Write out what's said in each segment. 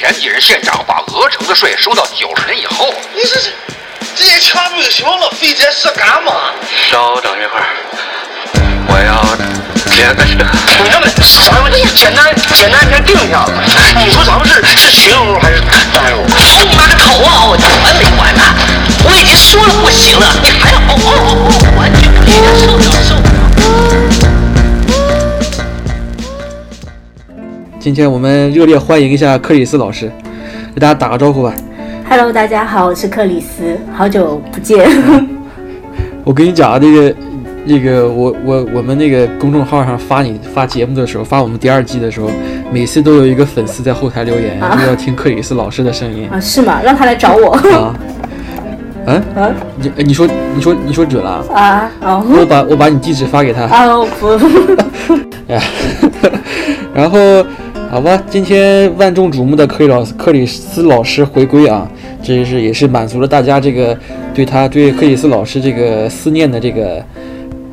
田地人县长把鹅城的税收到九十年以后，你这是这也全不行了，费这事干嘛？稍等一会儿，我要接个车。同学们，咱们简单简单先定一下子，你说咱们是是群殴还是单殴？好你妈个头啊！我管没管呢？我已经说了不行了，你还要嗷嗷嗷嗷，完全有点受不了受今天我们热烈欢迎一下克里斯老师，给大家打个招呼吧。Hello，大家好，我是克里斯，好久不见。我跟你讲啊，这个这个我我我们那个公众号上发你发节目的时候，发我们第二季的时候，每次都有一个粉丝在后台留言，啊说要听克里斯老师的声音啊，是吗？让他来找我。啊。嗯，啊你你说你说你说准了啊？啊哦我把我把你地址发给他。啊不 然后好吧，今天万众瞩目的克里老克里斯老师回归啊，这是也是满足了大家这个对他对克里斯老师这个思念的这个，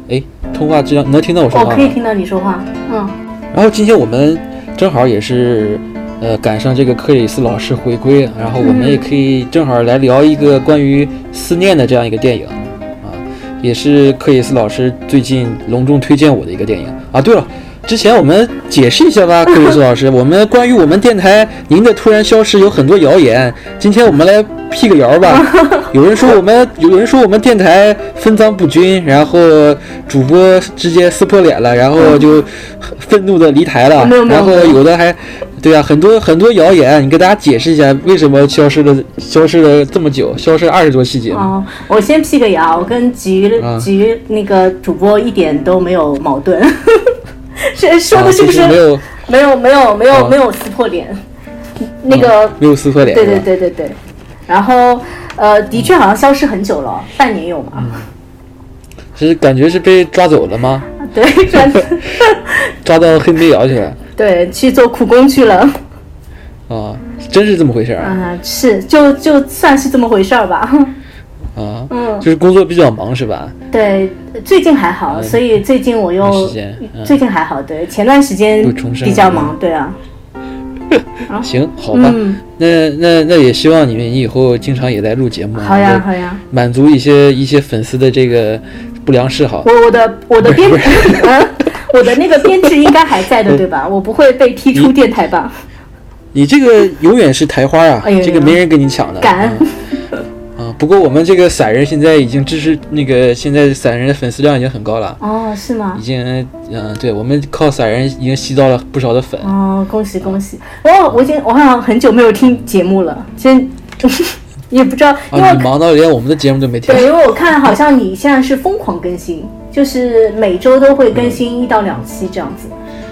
哎，通话质量能听到我说话吗？我可以听到你说话。嗯然后今天我们正好也是。呃，赶上这个克里斯老师回归，然后我们也可以正好来聊一个关于思念的这样一个电影，啊，也是克里斯老师最近隆重推荐我的一个电影啊。对了，之前我们解释一下吧，克里斯老师，我们关于我们电台您的突然消失有很多谣言，今天我们来辟个谣吧。有人说我们有人说我们电台分赃不均，然后主播直接撕破脸了，然后就愤怒的离台了然后有有的还。对啊，很多很多谣言，你给大家解释一下为什么消失了消失了这么久，消失二十多期节目。哦，我先辟个谣，我跟菊啊菊那个主播一点都没有矛盾。是说的是不是没有没有没有没有啊没有撕破脸？那个没有撕破脸？对对对对对，然后呃，的确好像消失很久了，半年有嗯吗？是感觉是被抓走了吗？对，转 抓到黑煤窑去了对去做苦工去了。啊？真是这么回事儿啊？嗯，是，就就算是这么回事儿吧。啊，嗯。就是工作比较忙是吧？对，最近还好，所以最近我没又时间嗯。最近还好，对，前段时间比较忙，对啊，行，好吧，嗯。那那那也希望你们你以后经常也来录节目，好呀好呀，满足一些一些粉丝的这个不良嗜好。我我的我的编 嗯，我的那个编制应该还在的，对吧？我不会被踢出电台吧？你这个永远是台花啊，哎这个没人跟你抢的。感恩嗯。啊，不过我们这个散人现在已经支持那个，现在散人的粉丝量已经很高了，哦，是吗已？经嗯，对我们靠散人已经吸到了不少的粉。哦，恭喜恭喜！哦我已经我好像很久没有听节目了，真 也不知道，因为忙到连我们的节目都没听对，因为我看好像你现在是疯狂更新，就是每周都会更新一到两期这样子。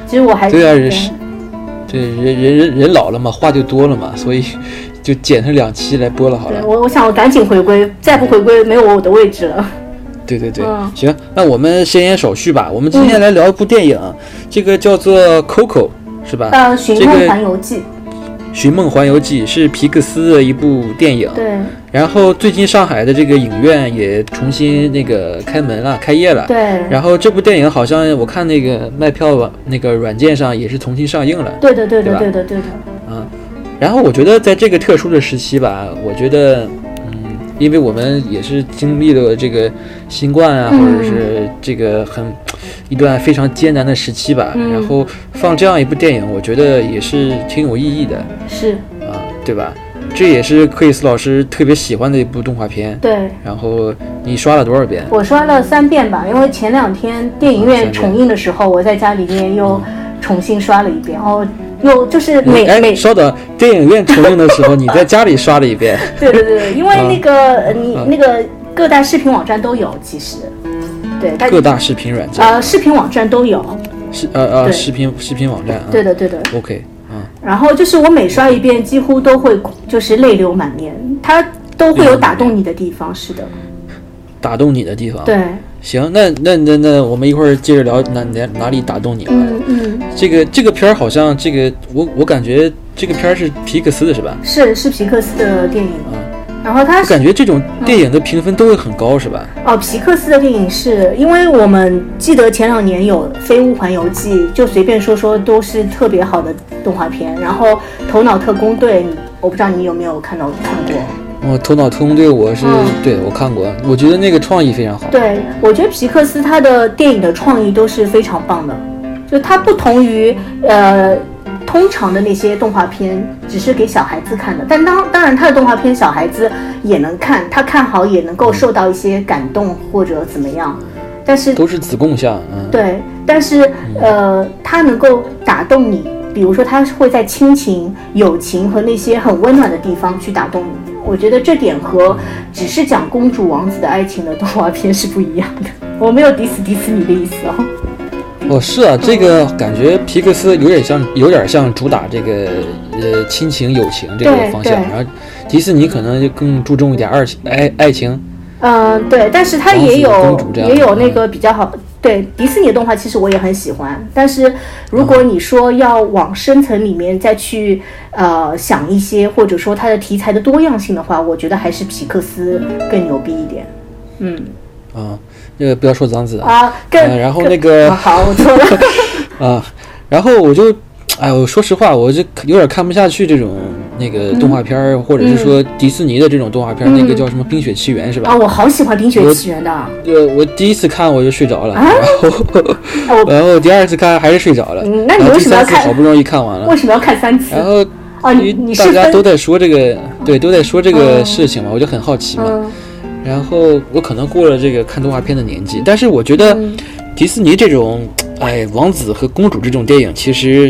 其实我还对啊人是对，人人人人老了嘛，话就多了嘛，所以就剪成两期来播了好了。对我我想我赶紧回归，再不回归没有我的位置了。对对对，嗯行，那我们先言少叙吧。我们今天来聊一部电影，这个叫做《Coco》，是吧？呃，《寻梦环游记》《寻梦环游记》是皮克斯的一部电影。对然后最近上海的这个影院也重新那个开门了，开业了。对然后这部电影好像我看那个卖票网那个软件上也是重新上映了。对的对对的对的对的，啊，然后我觉得在这个特殊的时期吧，我觉得，嗯，因为我们也是经历了这个新冠啊，嗯或者是这个很一段非常艰难的时期吧，嗯然后放这样一部电影，我觉得也是挺有意义的是啊，对吧？这也是克里斯老师特别喜欢的一部动画片。对。然后你刷了多少遍？我刷了三遍吧，因为前两天电影院重映的时候，我在家里面又重新刷了一遍，哦，又就是每哎，每稍等，电影院重映的时候，你在家里刷了一遍。对对对，因为那个呃你啊那个各大视频网站都有，其实，对，各大视频软件，呃视频网站都有，视呃呃视频视频网站啊。对的对的。OK，嗯。然后就是我每刷一遍，几乎都会就是泪流满面，它都会有打动你的地方，是的，打动你的地方。，对，行，那那那那我们一会儿接着聊哪哪哪里打动你了。嗯嗯，这个这个片儿好像这个我我感觉这个片儿是皮克斯的是吧？是是皮克斯的电影啊，然后它是感觉这种电影的评分都会很高，是吧？哦，皮克斯的电影是因为我们记得前两年有《飞屋环游记》，就随便说说都是特别好的动画片。然后《头脑特工队》，我不知道你有没有看到看过。哦，头脑特工队我是、嗯对我看过，我觉得那个创意非常好。对，我觉得皮克斯他的电影的创意都是非常棒的，就它不同于呃通常的那些动画片，只是给小孩子看的。但当当然，他的动画片小孩子也能看，他看好也能够受到一些感动或者怎么样。但是都是子贡像，嗯，对，但是呃，他能够打动你，比如说他会在亲情、友情和那些很温暖的地方去打动你。我觉得这点和只是讲公主王子的爱情的动画片是不一样的。我没有 diss 迪士尼的意思哦。哦，是啊，这个感觉皮克斯有点像，有点像主打这个呃亲情友情这个方向，然后迪士尼可能就更注重一点爱情爱爱情。嗯，对，但是它也有也有那个比较好。对迪士尼的动画，其实我也很喜欢。但是如果你说要往深层里面再去呃想一些，或者说它的题材的多样性的话，我觉得还是皮克斯更牛逼一点。嗯啊，这个不要说脏字啊啊，更、呃然后那个啊好，我错了。啊，然后我就，哎，我说实话，我就有点看不下去这种那个动画片儿，或者是说迪士尼的这种动画片儿，那个叫什么《冰雪奇缘》是吧？啊，我好喜欢《冰雪奇缘》的。呃，我第一次看我就睡着了，啊？然后我然后第二次看还是睡着了，嗯那你第为什么要看三次好不容易看完了。为，什么要看三次？然后啊，你你大家都在说这个，对，都在说这个嗯事情嘛，我就很好奇嘛。嗯。然后我可能过了这个看动画片的年纪，但是我觉得嗯。迪士尼这种，哎，王子和公主这种电影其实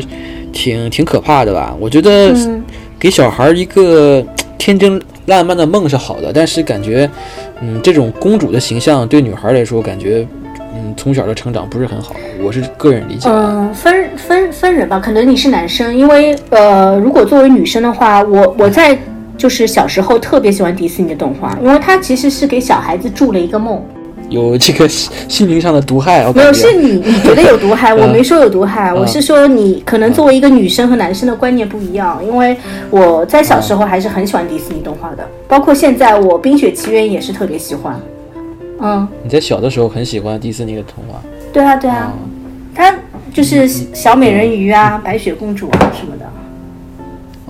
挺挺可怕的吧？我觉得嗯给小孩一个天真烂漫的梦是好的，但是感觉，嗯，这种公主的形象对女孩来说，感觉，嗯，从小的成长不是很好。我是个人理解。嗯，分分分人吧，可能你是男生，因为呃，如果作为女生的话，我我在就是小时候特别喜欢迪士尼的动画，因为它其实是给小孩子筑了一个梦。有这个心心灵上的毒害，我没有，是你你觉得有毒害，我嗯没说有毒害，我是说你可能作为一个女生和男生的观念不一样，因为我在小时候还是很喜欢迪士尼动画的，包括现在我《冰雪奇缘》也是特别喜欢。嗯，你在小的时候很喜欢迪士尼的童话。对啊对啊，它就是小美人鱼啊、白雪公主啊什么的。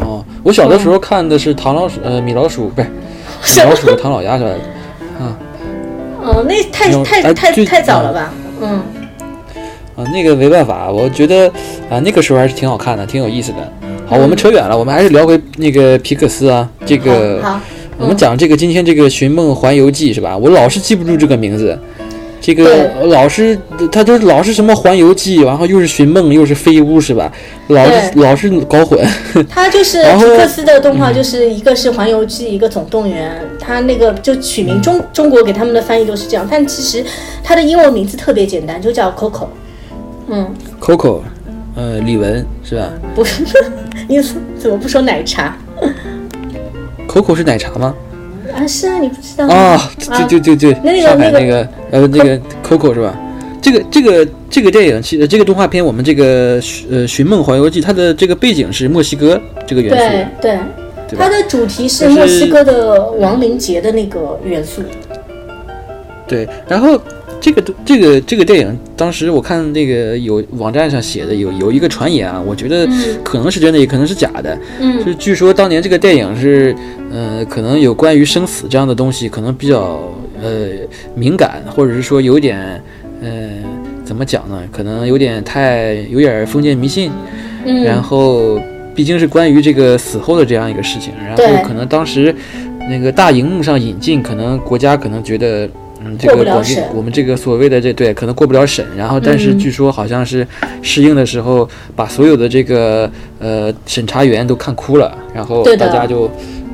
哦，我小的时候看的是唐老鼠，呃，米老鼠不是 米老鼠和唐老鸭是吧？哦，那太太太太早了吧？嗯，啊，那个没办法，我觉得啊，那个时候还是挺好看的，挺有意思的。好，我们扯远了，我们还是聊回那个皮克斯啊，这个好好我们讲这个今天这个《寻梦环游记》是吧？我老是记不住这个名字，这个老是他都老是什么环游记，然后又是寻梦又是飞屋是吧？老是老是搞混。他就是然后皮克斯的动画，就是一个是《环游记》，一个《总动员》。他那个就取名中中国给他们的翻译都是这样，但其实他的英文名字特别简单，就叫 Coco。嗯，Coco，呃，李玟是吧不是，你怎么不说奶茶？Coco 是奶茶吗？啊？是啊，你不知道吗啊，对对对对，那个上海那个那个呃那个 Coco 是吧？这个这个这个电影，其实这个动画片，我们这个呃《寻梦环游记》，它的这个背景是墨西哥这个元素，对，它？的主题是墨西哥的亡灵节的那个元素。对，然后这个这个这个电影，当时我看那个有网站上写的有有一个传言啊，我觉得嗯可能是真的，也可能是假的。嗯是据说当年这个电影是，呃，可能有关于生死这样的东西，可能比较呃敏感，或者是说有点呃怎么讲呢？可能有点太有点封建迷信。嗯，然后毕竟是关于这个死后的这样一个事情，然后可能当时那个大荧幕上引进，可能国家可能觉得。嗯，这个广电不了审我们这个所谓的这对可能过不了审，然后但是嗯据说好像是试映的时候把所有的这个呃审查员都看哭了，然后对大家就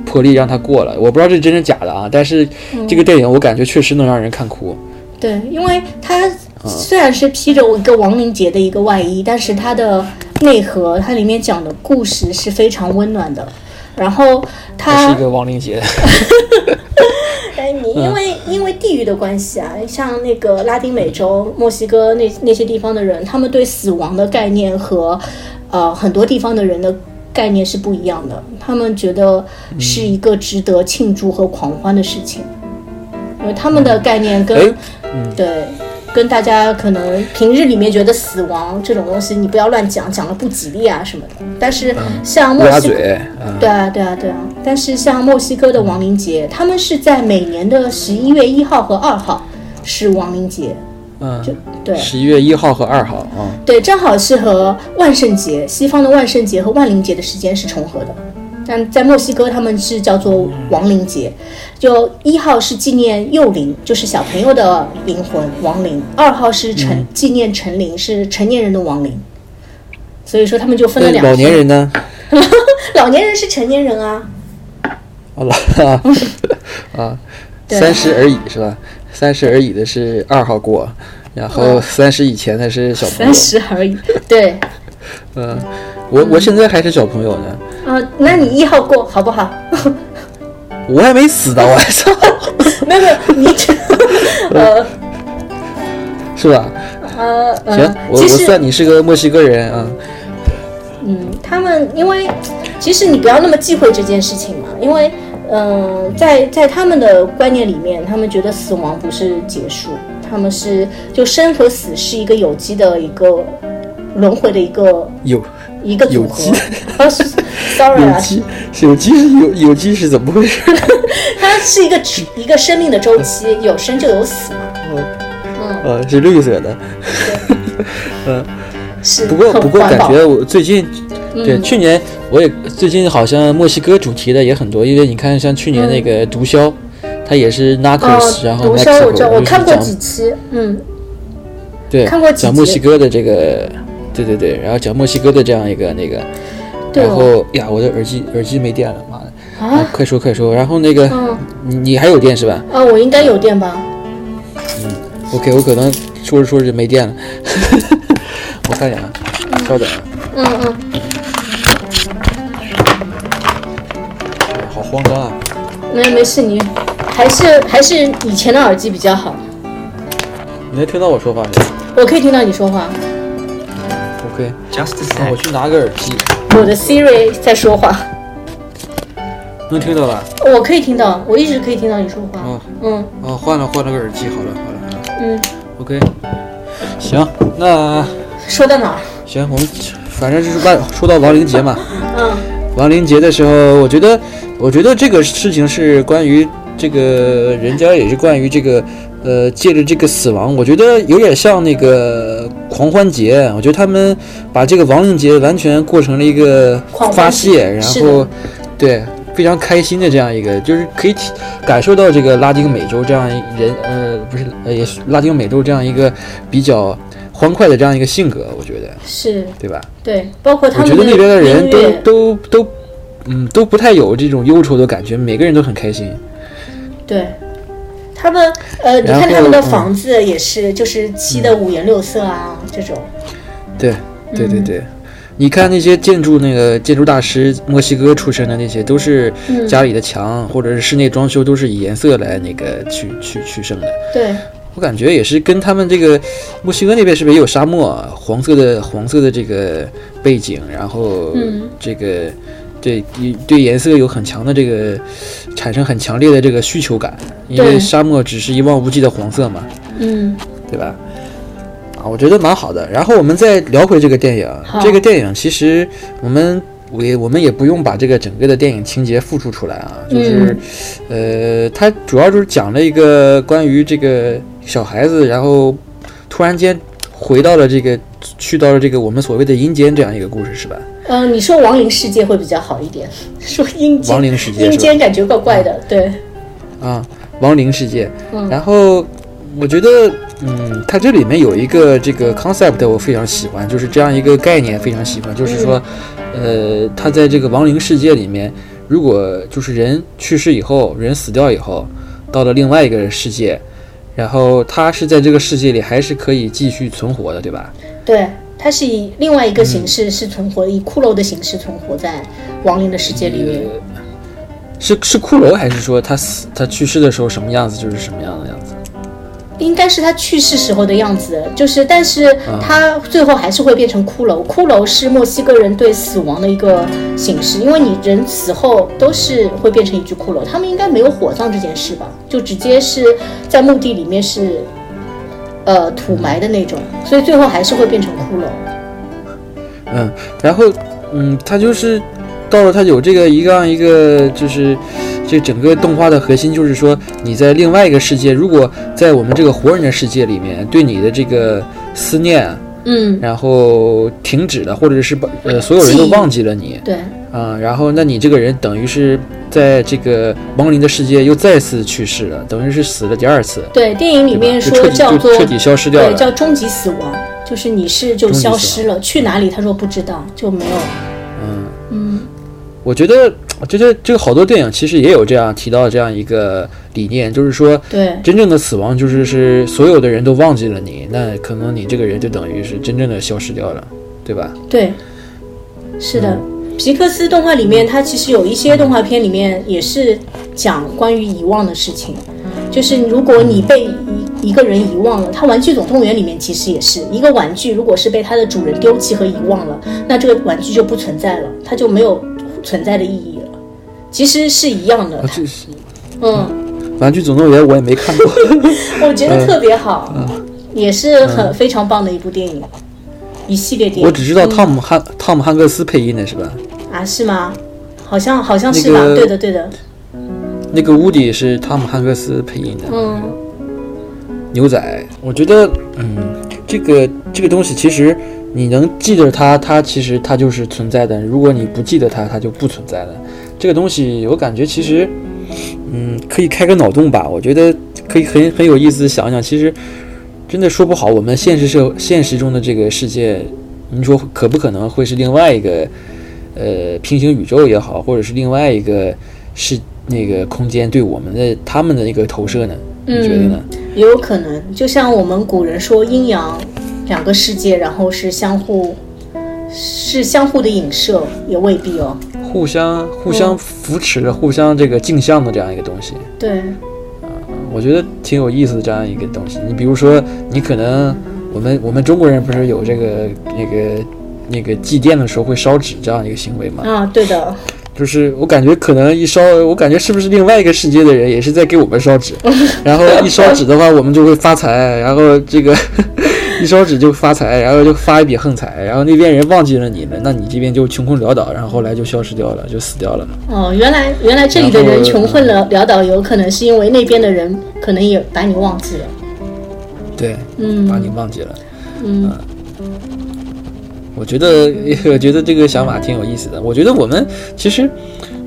破例让他过了。我不知道这是真是假的啊，但是嗯这个电影我感觉确实能让人看哭。对，因为它虽然是披着一个亡灵节的一个外衣，但是它的内核，它里面讲的故事是非常温暖的。然后它它是一个亡灵节，哎，你因为、因为地域的关系啊，像那个拉丁美洲、墨西哥那那些地方的人，他们对死亡的概念和呃很多地方的人的概念是不一样的，他们觉得是一个值得庆祝和狂欢的事情，因为他们的概念跟、哎对跟大家可能平日里面觉得死亡这种东西，你不要乱讲，讲了不吉利啊什么的。但是像墨西哥，对啊，对啊，对啊。但是像墨西哥的亡灵节，他们是在每年的十一月一号和二号是亡灵节，嗯，就对十一月一号和二号啊，对，正好是和万圣节，西方的万圣节和万灵节的时间是重合的。但在墨西哥，他们是叫做亡灵节，就一号是纪念幼灵，就是小朋友的灵魂亡灵；二号是成、纪念成灵，是成年人的亡灵。所以说他们就分了两那老年人呢？老年人是成年人啊，啊老啊啊，三十而已是吧？三十而已的是二号过，然后三十以前的是小朋友三。十而已。对，嗯，我我现在还是小朋友呢，啊、那你一号过好不好？我还没死呢，我操，没有没有，你这 呃是吧？呃呃，行，我我算你是个墨西哥人啊。嗯，他们因为其实你不要那么忌讳这件事情嘛，因为嗯、呃在在他们的观念里面，他们觉得死亡不是结束，他们是就生和死是一个有机的一个轮回的一个有一个组合。有机。sorry 啊，有机有机是有有机是怎么回事？它是一个一个生命的周期，有生就有死嘛，嗯。呃，是绿色的。嗯是不过不过感觉我最近对嗯。去年我也最近好像墨西哥主题的也很多，因为你看像去年那个毒枭，它也是 Narcos，、然哦，后毒枭我我看过几期，嗯，对，看过几讲墨西哥的这个，对对对，然后讲墨西哥的这样一个那个，然后呀，我的耳机耳机没电了，妈的！啊快说快说，然后那个、嗯你你还有电是吧啊，我应该有电吧？嗯？OK，我可能说着说着就没电了，我看一眼啊，稍等啊，嗯嗯，好慌张啊！没没事，你还是还是以前的耳机比较好，你能听到我说话没我可以听到你说话，？OK，Just a 那我.去拿个耳机，我的 Siri 在说话，能听到吧？我可以听到，我一直可以听到你说话。哦，嗯。哦，换了换了个耳机，好了好了好了。嗯，，OK，行，那说到哪儿？行，我们反正就是万说到亡灵节嘛，嗯。亡灵节的时候，我觉得，我觉得这个事情是关于这个人家也是关于这个，呃，借着这个死亡，我觉得有点像那个狂欢节。我觉得他们把这个亡灵节完全过成了一个发泄，然后对非常开心的这样一个，就是可以体感受到这个拉丁美洲这样一人，呃，不是，呃，也是拉丁美洲这样一个比较欢快的这样一个性格，我觉得，是对吧？对，包括他们我觉得那边的人都都都，嗯，都不太有这种忧愁的感觉，每个人都很开心。对。他们呃，你看他们的房子也是，就是漆的五颜六色啊，这种。对，对对嗯对。你看那些建筑，那个建筑大师，墨西哥出身的那些，都是嗯家里的墙或者是室内装修都是以颜色来那个去去取胜的。对，我感觉也是跟他们这个墨西哥那边是不是也有沙漠啊？黄色的黄色的这个背景，然后嗯这个对对颜色有很强的这个产生很强烈的这个需求感，因为沙漠只是一望无际的黄色嘛，嗯对吧？啊，我觉得蛮好的。然后我们再聊回这个电影，这个电影其实我们我也我们也不用把这个整个的电影情节复述出来啊，就是，呃，它主要就是讲了一个关于这个小孩子，然后突然间回到了这个去到了这个我们所谓的阴间这样一个故事，是吧？嗯、呃，你说亡灵世界会比较好一点，说阴间亡灵世界阴间感觉怪怪的，对，啊，亡灵世界。嗯然后我觉得，嗯，它这里面有一个这个 concept 我非常喜欢，就是这样一个概念非常喜欢，就是说，呃，它在这个亡灵世界里面，如果就是人去世以后，人死掉以后，到了另外一个世界，然后他是在这个世界里还是可以继续存活的，对吧？对，它是以另外一个形嗯式是存活，以骷髅的形式存活在亡灵的世界里面。是是骷髅，还是说他死他去世的时候什么样子就是什么样的样子？应该是他去世时候的样子，就是但是他最后还是会变成骷髅。骷髅是墨西哥人对死亡的一个形式，因为你人死后都是会变成一具骷髅，他们应该没有火葬这件事吧？就直接是在墓地里面是呃土埋的那种，所以最后还是会变成骷髅。嗯，然后嗯，他就是到了他有这个一个样一个就是。这整个动画的核心就是说，你在另外一个世界，如果在我们这个活人的世界里面，对你的这个思念，嗯，然后停止了，或者是把呃所有人都忘记了你，对，啊，然后那你这个人等于是在这个亡灵的世界又再次去世了，等于是死了第二次。对，电影里面说叫做彻底消失掉了，对，叫终极死亡，就是你是就消失了，去哪里？他说不知道，就没有。嗯嗯，我觉得。我觉得这个好多电影其实也有这样提到这样一个理念，就是说，对真正的死亡就是是所有的人都忘记了你，那可能你这个人就等于是真正的消失掉了，对吧？对，是的。皮克斯动画里面，它其实有一些动画片里面也是讲关于遗忘的事情，就是如果你被一一个人遗忘了，它《玩具总动员》里面其实也是一个玩具，如果是被它的主人丢弃和遗忘了，那这个玩具就不存在了，它就没有存在的意义了。其实是一样的，嗯，玩具总动员我也没看过，我觉得特别好，也是很非常棒的一部电影，一系列电影。我只知道汤姆汉汤姆汉克斯配音的是吧？啊，是吗？好像好像是吧？对的对的。那个乌迪是汤姆汉克斯配音的，嗯。牛仔，我觉得，嗯，这个这个东西其实你能记得它，它其实它就是存在的；如果你不记得它，它就不存在了。这个东西我感觉其实，嗯，可以开个脑洞吧。我觉得可以很很有意思，想想其实真的说不好，我们现实社现实中的这个世界，你说可不可能会是另外一个呃平行宇宙也好，或者是另外一个是那个空间对我们的他们的一个投射呢？你觉得呢？也有可能，就像我们古人说阴阳两个世界，然后是相互是相互的影射，也未必哦。互相互相扶持的、互相这个镜像的这样一个东西，对，啊，我觉得挺有意思的这样一个东西。你比如说，你可能我们我们中国人不是有这个那个那个祭奠的时候会烧纸这样一个行为吗？啊，对的，就是我感觉可能一烧，我感觉是不是另外一个世界的人也是在给我们烧纸，然后一烧纸的话，我们就会发财，然后这个。一烧纸就发财，然后就发一笔横财，然后那边人忘记了你了，那你这边就穷困潦倒，然后后来就消失掉了，就死掉了嘛。哦，原来原来这里的人穷困了潦倒，有可能是因为那边的人可能也把你忘记了。对，嗯，把你忘记了。嗯，我觉得 我觉得这个想法挺有意思的。我觉得我们其实，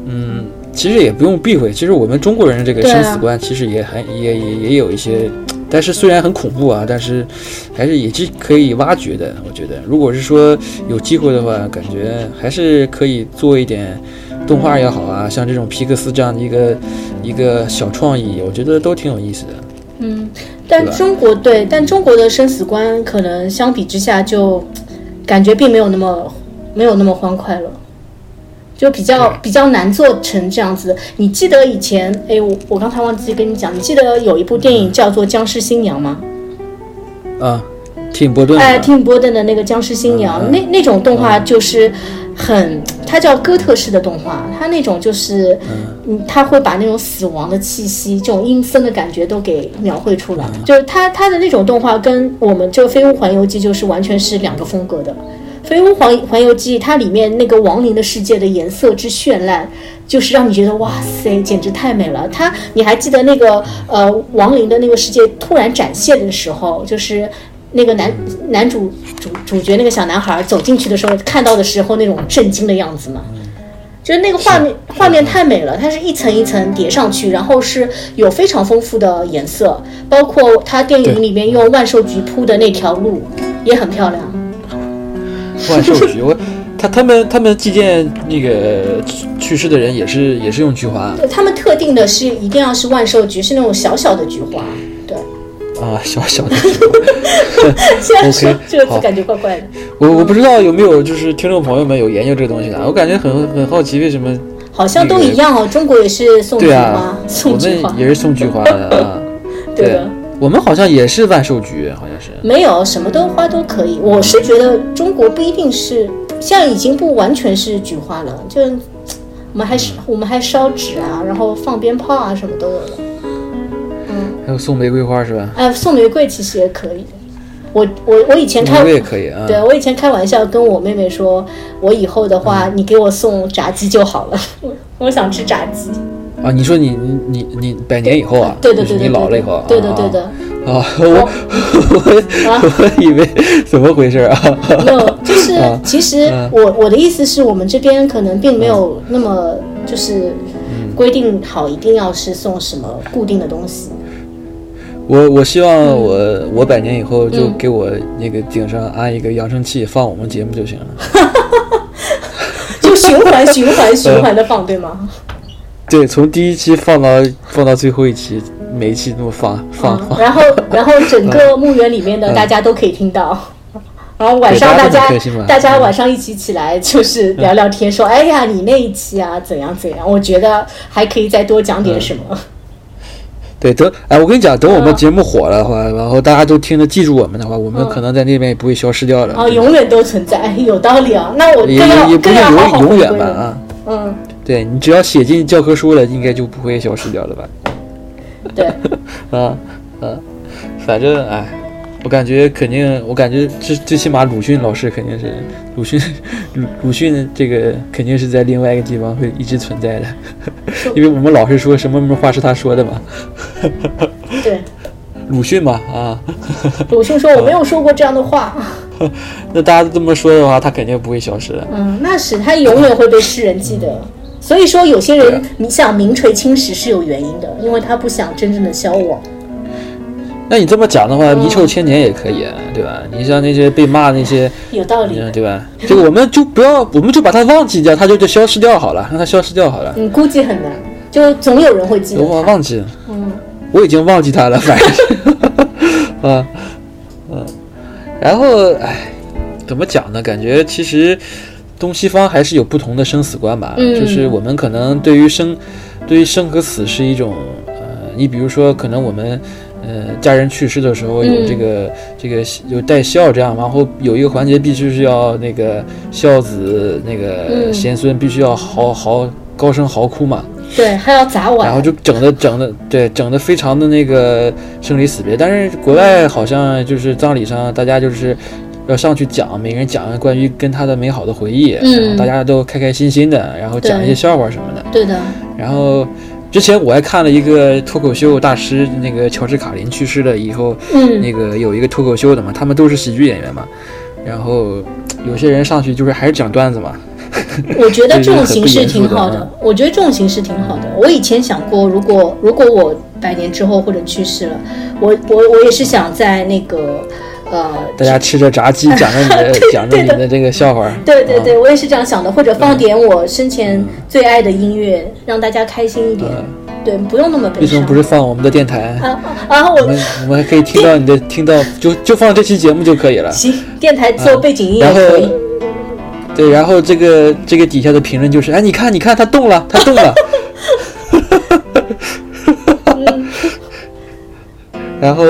嗯，其实也不用避讳，其实我们中国人这个生死观其实也很也也也有一些。但是虽然很恐怖啊，但是还是也是可以挖掘的。我觉得，如果是说有机会的话，感觉还是可以做一点动画也好啊，像这种皮克斯这样的一个一个小创意，我觉得都挺有意思的。嗯，但中国对，但中国的生死观可能相比之下就感觉并没有那么没有那么欢快了。就比较比较难做成这样子。你记得以前，哎，我我刚才忘记跟你讲，你记得有一部电影叫做《僵尸新娘》吗？啊，蒂姆波顿。哎，蒂姆波顿的那个《僵尸新娘》，那那种动画就是很，它叫哥特式的动画，它那种就是，嗯，它会把那种死亡的气息、这种阴森的感觉都给描绘出来。就是它它的那种动画跟我们这个《飞屋环游记》就是完全是两个风格的。《飞屋环环游记》它里面那个亡灵的世界的颜色之绚烂，就是让你觉得哇塞，简直太美了。它你还记得那个呃亡灵的那个世界突然展现的时候，就是那个男男主主主角那个小男孩走进去的时候看到的时候那种震惊的样子吗？就是那个画面画面太美了，它是一层一层叠上去，然后是有非常丰富的颜色，包括它电影里面用万寿菊铺的那条路也很漂亮。万寿菊，我他他们他们祭奠那个去世的人也是也是用菊花，他们特定的是一定要是万寿菊，是那种小小的菊花，对。啊，小小的。OK，这个字感觉怪怪的。我我不知道有没有就是听众朋友们有研究这个东西的，我感觉很很好奇为什么。好像都一样哦，中国也是送菊花，送菊花，我们也是送菊花的啊。对的。我们好像也是万寿菊，好像是。没有什么都花都可以。我是觉得中国不一定是，现在已经不完全是菊花了，就我们还是我们还烧纸啊，然后放鞭炮啊，什么都有的。还有送玫瑰花是吧？哎，送玫瑰其实也可以。我我我以前开送玫瑰也可以啊。对我以前开玩笑跟我妹妹说，我以后的话，你给我送炸鸡就好了，我我想吃炸鸡。啊，你说你你你你百年以后啊？就是对对对对，你老了以后啊。对的对的。啊，我 我我以为怎么回事啊？没有，就是啊其实嗯我我的意思是我们这边可能并没有那么就是规定好一定要是送什么固定的东西。我我希望我我百年以后就嗯给我那个顶上安一个扬声器，放我们节目就行了。就循环循环循环的放，对吗？对，从第一期放到放到最后一期，每一期都放放放。嗯 然后然后整个墓园里面的大家都可以听到。然后晚上大家大家晚上一起起来就是聊聊天，说哎呀你那一期啊怎样怎样，我觉得还可以再多讲点什么。对，等哎，我跟你讲，等我们嗯节目火了的话，然后大家都听着记住我们的话，我们可能在那边也不会消失掉了。哦，永远都存在，有道理啊。那我更也要也不是更要好好永永远。吧啊。嗯，对你只要写进教科书了，应该就不会消失掉了吧？对，啊啊，反正哎，我感觉肯定，我感觉最最起码鲁迅老师肯定是鲁迅鲁鲁迅这个肯定是在另外一个地方会一直存在的，因为我们老是说什么什么话是他说的嘛，对，鲁迅嘛啊，鲁迅说我没有说过这样的话。那大家都这么说的话，他肯定不会消失的。嗯，那是他永远会被世人记得。所以说，有些人你想名垂青史是有原因的，因为他不想真正的消亡。那你这么讲的话，遗臭千年也可以啊，对吧？你像那些被骂那些，有道理。嗯，对吧？这个我们就不要，我们就把它忘记掉，它就就消失掉好了，让它消失掉好了。嗯，估计很难，就总有人会记得我。忘记了，嗯，我已经忘记它了，反正是，啊，嗯，然后哎，怎么讲呢？感觉其实东西方还是有不同的生死观吧，嗯就是我们可能对于生，对于生和死是一种，呃，你比如说，可能我们。呃，家人去世的时候有嗯这个、这个有带孝这样，然后有一个环节必须是要那个孝子那个嗯贤孙必须要嚎嚎高声嚎哭嘛，对，还要砸碗。然后就整的整的对整的非常的那个生离死别，但是国外好像就是葬礼上大家就是要上去讲，每个人讲关于跟他的美好的回忆，嗯然后大家都开开心心的，然后讲一些笑话什么的。对的，然后之前我还看了一个脱口秀大师，那个乔治卡林去世了以后，嗯那个有一个脱口秀的嘛，他们都是喜剧演员嘛，然后有些人上去就是还是讲段子嘛，我觉得这种形式挺好的。我觉得这种形式挺好的。我以前想过，如果如果我百年之后或者去世了，我我我也是想在那个呃，大家吃着炸鸡，讲着你的 讲着你的这个笑话，啊对对对，我也是这样想的，或者放点我生前最爱的音乐，让大家开心一点。对，不用那么悲伤。为什么不是放我们的电台？啊啊！我我们我们还可以听到你的，听到就就放这期节目就可以了。行，电台做背景音乐可以。对，然后这个这个底下的评论就是，哎，你看你看，它动了，它动了。然后，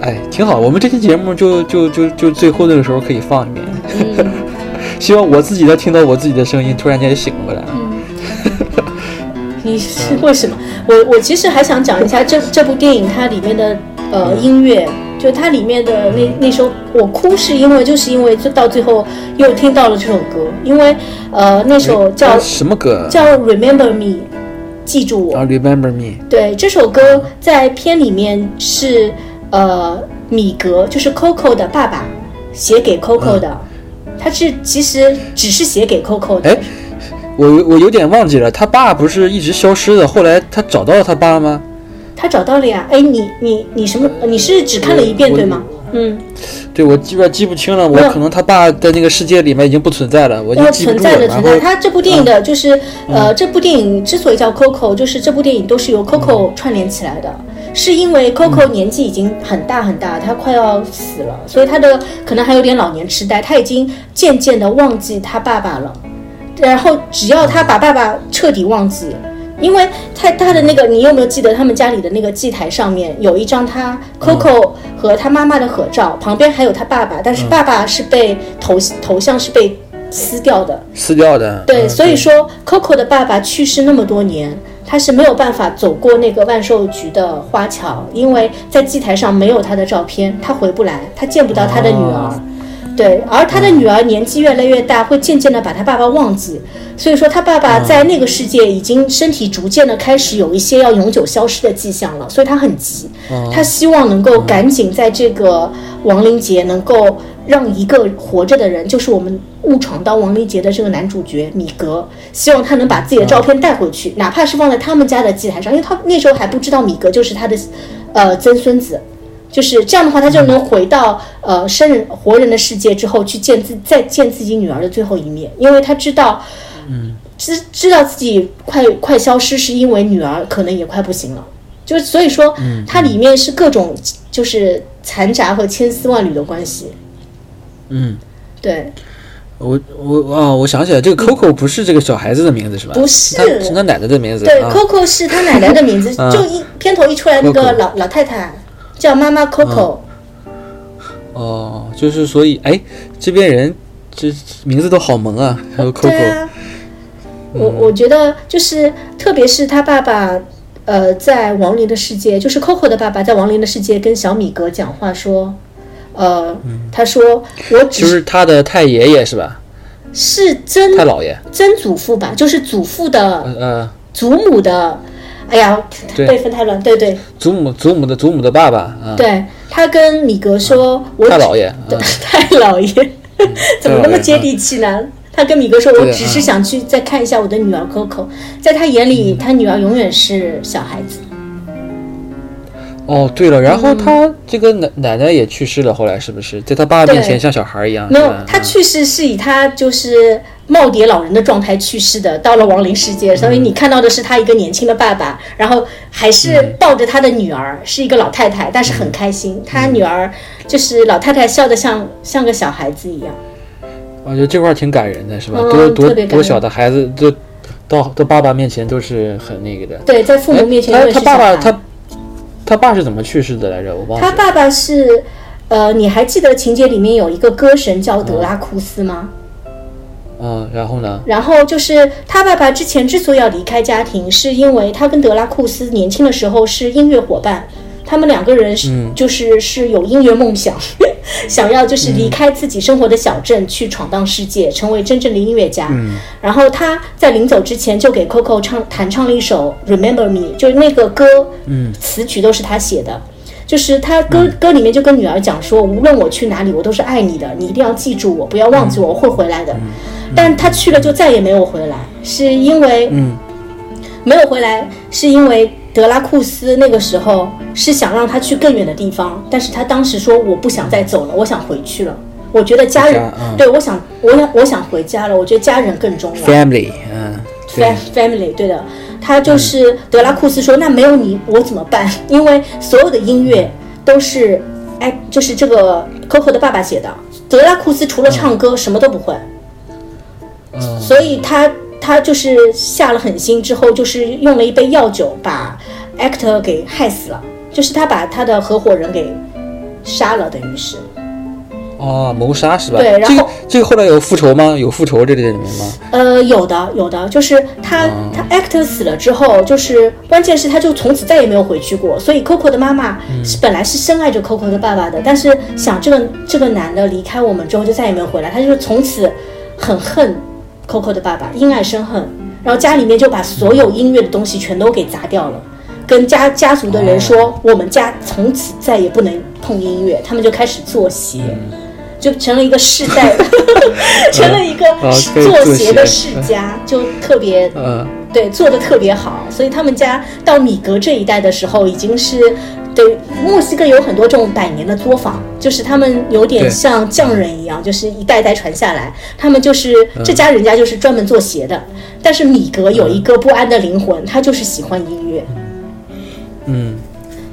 哎，挺好。我们这期节目就就就就最后那个时候可以放一遍。嗯 希望我自己能听到我自己的声音，突然间醒过来。你是为什么？我我其实还想讲一下这这部电影它里面的呃音乐，就它里面的那那首我哭是因为就是因为就到最后又听到了这首歌，因为呃那首叫什么歌？叫 Remember Me，记住我。啊，Remember Me。对，这首歌在片里面是呃米格，就是 Coco 的爸爸写给 Coco 的，他是其实只是写给 Coco 的。哎我我有点忘记了，他爸不是一直消失的，后来他找到了他爸吗？他找到了呀！哎，你你你什么？你是只看了一遍对吗？嗯，对，我基本记不清了，我可能他爸在那个世界里面已经不存在了，我记不住了。存在的存在。他这部电影的就是、呃，这部电影之所以叫 Coco，就是这部电影都是由 Coco 嗯串联起来的，是因为 Coco 年纪已经很大很大，他快要死了，所以他的可能还有点老年痴呆，他已经渐渐的忘记他爸爸了。然后只要他把爸爸彻底忘记，因为他他的那个，你有没有记得他们家里的那个祭台上面有一张他 Coco 和他妈妈的合照，旁边还有他爸爸，但是爸爸是被头头像是被撕掉的。撕掉的。对，嗯所以说 Coco 的爸爸去世那么多年，他是没有办法走过那个万寿菊的花桥，因为在祭台上没有他的照片，他回不来，他见不到他的女儿。对，而他的女儿年纪越来越大，会渐渐的把他爸爸忘记，所以说他爸爸在那个世界已经身体逐渐的开始有一些要永久消失的迹象了，所以他很急，他希望能够赶紧在这个亡灵节能够让一个活着的人，就是我们误闯到亡灵节的这个男主角米格，希望他能把自己的照片带回去，哪怕是放在他们家的祭台上，因为他那时候还不知道米格就是他的呃曾孙子。就是这样的话，他就能回到呃生人活人的世界之后，去见自再见自己女儿的最后一面，因为他知道，嗯，知知道自己快快消失，是因为女儿可能也快不行了。就是所以说，它里面是各种就是残杂和千丝万缕的关系。嗯，对，我我哦，我想起来，这个 Coco 不是这个小孩子的名字是吧？不是。是他奶奶的名字。对、啊。C o c o 是他奶奶的名字，啊。就一片头一出来，那个老老太太叫妈妈 Coco。哦，就是所以，哎，这边人这名字都好萌啊，还有 Coco。对啊，我我觉得就是，特别是他爸爸，呃，在亡灵的世界，就是 Coco 的爸爸在亡灵的世界跟小米格讲话说，呃，他说我只就是他的太爷爷是吧？是曾太姥爷，曾祖父吧，就是祖父的呃呃，祖母的，哎呀，辈分太乱，对对。祖母祖母的祖母的爸爸啊，对，他跟米格说，我太姥爷，对啊，太姥爷，怎么那么接地气呢？他跟米格说：“我只是啊。想去再看一下我的女儿 Coco。”在他眼里，他女儿永远是小孩子。哦，对了，然嗯后他这个奶奶奶也去世了，后来是不是？在他爸爸面前像小孩一样？没有，他去世是以他就是耄耋老人的状态去世的，到了亡灵世界，所以你看到的是他一个年轻的爸爸，然后还是抱着他的女儿，是一个老太太，但是很开心。他女儿就是老太太笑得像像个小孩子一样。我觉得这块儿挺感人的，是吧？嗯多多多小的孩子，都到到爸爸面前都是很那个的。对，在父母面前哎永远他他爸爸。他他爸是怎么去世的来着？我忘了。他爸爸是，呃，你还记得情节里面有一个歌神叫德拉库斯吗？嗯，然后呢？然后就是他爸爸之前之所以要离开家庭，是因为他跟德拉库斯年轻的时候是音乐伙伴，他们两个人是、就是是有音乐梦想，想要就是离开自己生活的小镇去闯荡世界，成为真正的音乐家。然后他在临走之前就给 Coco 唱弹唱了一首《Remember Me》，就是那个歌，嗯，词曲都是他写的。就是他歌歌里面就跟女儿讲说，无论我去哪里，我都是爱你的，你一定要记住我，不要忘记我，我会回来的。但他去了就再也没有回来，是因为嗯没有回来，是因为德拉库斯那个时候是想让他去更远的地方，但是他当时说我不想再走了，我想回去了。我觉得家人，对我想，我想，我想回家了。我觉得家人更重要。，family，嗯，对 Fa-，family，对的，他就是德拉库斯说，那没有你我怎么办？因为所有的音乐都是，哎，就是这个 Coco 的爸爸写的。德拉库斯除了唱歌什么都不会，嗯所以他他就是下了狠心之后，就是用了一杯药酒把 Actor 给害死了，就是他把他的合伙人给杀了，等于是。哦，谋杀是吧？对然后这个这个后来有复仇吗？有复仇这里面吗？呃，有的，有的，就是他、他 actor 死了之后，就是关键是他就从此再也没有回去过。所以 Coco 的妈妈是本来是深爱着 Coco 的爸爸的，但是想这个这个男的离开我们之后就再也没有回来，他就从此很恨 Coco 的爸爸，因爱生恨。然后家里面就把所有音乐的东西全都给砸掉了，跟家家族的人说，我们家从此再也不能碰音乐，他们就开始做鞋。就成了一个世代，成了一个做鞋的世家，就特别嗯，对做的特别好。所以他们家到米格这一代的时候，已经是对墨西哥有很多这种百年的作坊，就是他们有点像匠人一样，就是一代代传下来。他们就是嗯这家人家就是专门做鞋的，但是米格有一个不安的灵魂，他就是喜欢音乐。嗯，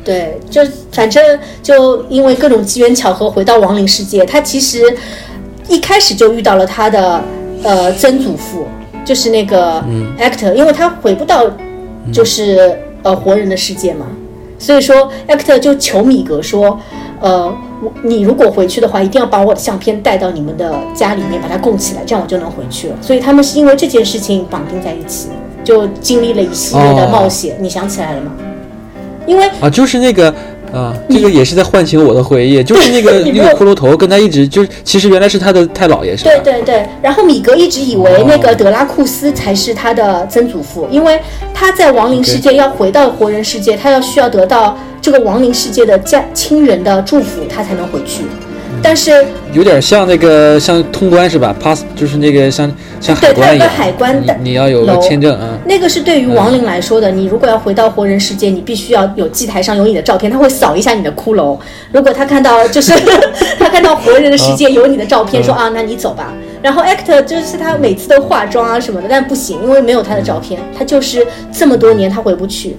对，就反正就因为各种机缘巧合回到亡灵世界，他其实一开始就遇到了他的呃曾祖父，就是那个 actor，、因为他回不到就是呃活人的世界嘛。所以说，艾克特就求米格说，呃，我你如果回去的话，一定要把我的相片带到你们的家里面，把它供起来，这样我就能回去了。所以他们是因为这件事情绑定在一起，就经历了一系列的冒险。你想起来了吗？因为啊，就是那个啊，这个也是在唤醒我的回忆，就是那个那个骷髅头跟他一直就是，其实原来是他的太姥爷是吧？对对对，然后米格一直以为那个德拉库斯才是他的曾祖父，因为他在亡灵世界要回到活人世界，他要需要得到这个亡灵世界的家亲人的祝福，他才能回去。但是有点像那个像通关是吧？pass 就是那个像像海关一样，海关的你你要有个签证啊。那个是对于亡灵来说的，你如果要回到活人世界，你必须要有祭台上有你的照片，他会扫一下你的骷髅。如果他看到就是 他看到活人的世界有你的照片，说啊，那你走吧。然后 actor 就是他每次都化妆啊什么的，但不行，因为没有他的照片，他就是这么多年他回不去。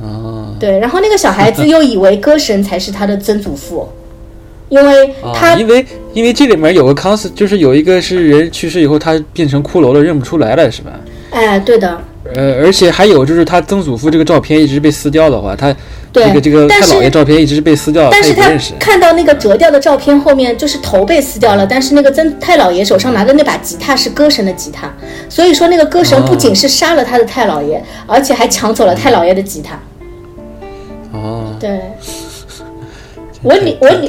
哦，对，然后那个小孩子又以为歌神才是他的曾祖父，因为他、啊，因为因为这里面有个 concept，就是有一个是人去世以后他变成骷髅了，认不出来了是吧？哎，对的，呃，而且还有就是他曾祖父这个照片一直被撕掉的话，他对这个这个太姥爷照片一直被撕掉，但是他他也不认识。看到那个折掉的照片后面，就是头被撕掉了，但是那个曾太姥爷手上拿的那把吉他是歌神的吉他，所以说那个歌神不仅是杀了他的太姥爷，而且还抢走了太姥爷的吉他。哦，对，我里我里。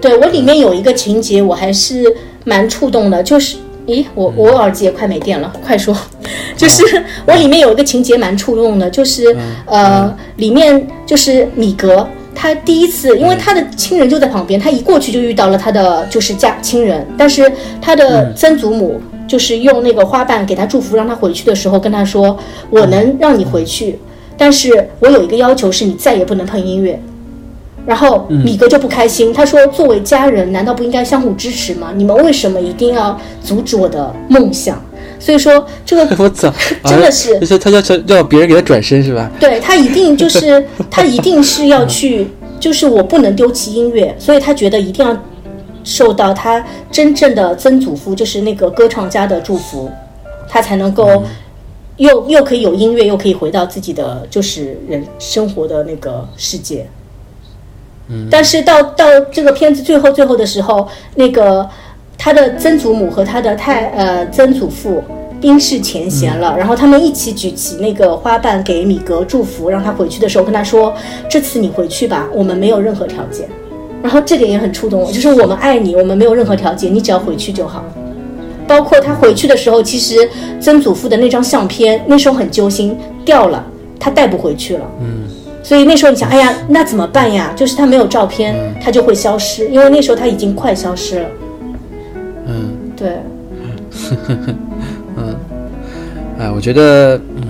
对我里面有一个情节，我还是蛮触动的，就是，咦，我我耳机也快没电了，快说，就是 我里面有一个情节蛮触动的，就是呃，里面就是米格。他第一次，因为他的亲人就在旁边，他一过去就遇到了他的就是家亲人，但是他的曾祖母就是用那个花瓣给他祝福，让他回去的时候跟他说：“我能让你回去，但是我有一个要求，是你再也不能碰音乐。”然后米格就不开心，他说：“作为家人，难道不应该相互支持吗？你们为什么一定要阻止我的梦想？”所以说，这个 我操，真的是啊就是他要要要别人给他转身是吧？对他一定就是 他一定是要去，就是我不能丢弃音乐，所以他觉得一定要受到他真正的曾祖父，就是那个歌唱家的祝福，他才能够又又可以有音乐，又可以回到自己的就是人生活的那个世界。但是到到这个片子最后最后的时候，那个他的曾祖母和他的太呃曾祖父冰释前嫌了，然后他们一起举起那个花瓣给米格祝福，让他回去的时候跟他说：“这次你回去吧，我们没有任何条件。”然后这点也很触动我，就是我们爱你，我们没有任何条件，你只要回去就好。包括他回去的时候，其实曾祖父的那张相片那时候很揪心，掉了，他带不回去了。嗯，所以那时候你想，哎呀，那怎么办呀？就是他没有照片，他就会消失，因为那时候他已经快消失了。嗯，对，嗯哎，我觉得，嗯，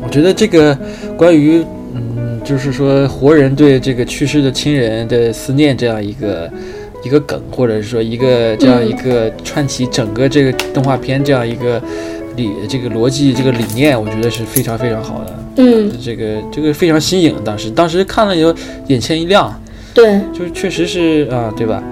我觉得这个关于，嗯，就是说活人对这个去世的亲人的思念这样一个一个梗，或者是说一个这样一个串起整个这个动画片这样一个理这个逻辑这个理念，我觉得是非常非常好的。嗯，这个这个非常新颖，当时当时看了以后眼前一亮，对，就是确实是啊，对吧？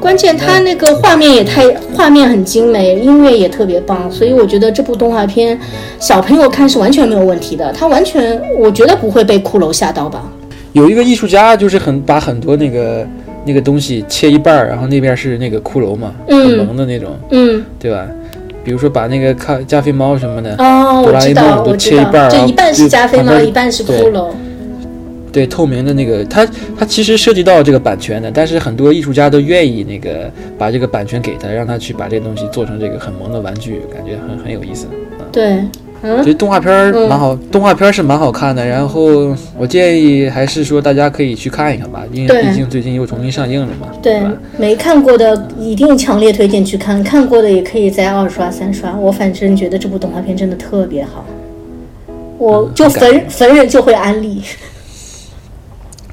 关键他那个画面也太画面很精美，音乐也特别棒，所以我觉得这部动画片小朋友看是完全没有问题的，他完全我觉得不会被骷髅吓到吧？有一个艺术家就是很把很多那个那个东西切一半儿，然后那边是那个骷髅嘛，嗯很萌的那种，嗯，对吧？比如说把那个咖加菲猫什么的，哦，哆啦我知 A 道，梦都我知道，切一半儿，这一半是加菲猫，一半是对骷髅。对透明的那个，它它其实涉及到这个版权的，但是很多艺术家都愿意那个把这个版权给他，让他去把这个东西做成这个很萌的玩具，感觉很很有意思。对，嗯所以动画片儿蛮好，动画片儿是蛮好看的。然后我建议还是说大家可以去看一看吧，因为毕竟最近又重新上映了嘛，对？，没看过的一定强烈推荐去看，看过的也可以再二刷三刷。我反正觉得这部动画片真的特别好，我就逢逢人就会安利。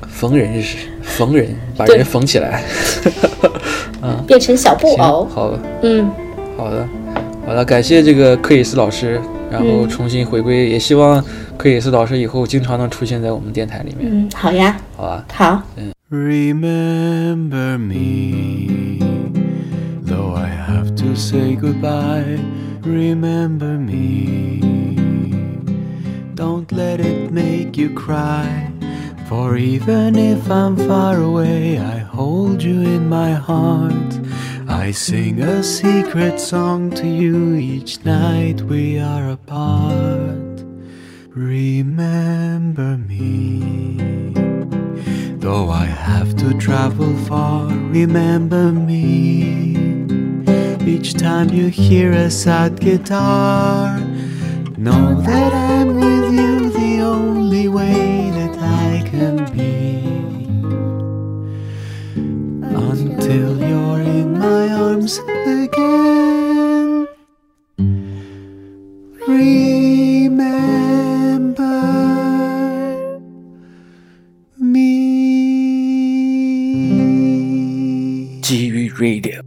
逢人是逢人，把人缝 起来。变成小布，偶，好的，嗯，好的，好的，感谢这个克里斯老师，然后嗯重新回归，也希望克里斯老师以后经常能出现在我们电台里面，嗯，好呀，好吧？好，Remember me, though I have to say goodbye. Remember me, don't Don't let it make you cry. For even if I'm far away, I hold you in my heart. I sing a secret song to you each night we are apart. Remember me. Though I have to travel far, remember me. Each time you hear a sad guitar, know that I'm with you the only way that I can be. Until you're in my arms again. Remember me. 基于 Radio。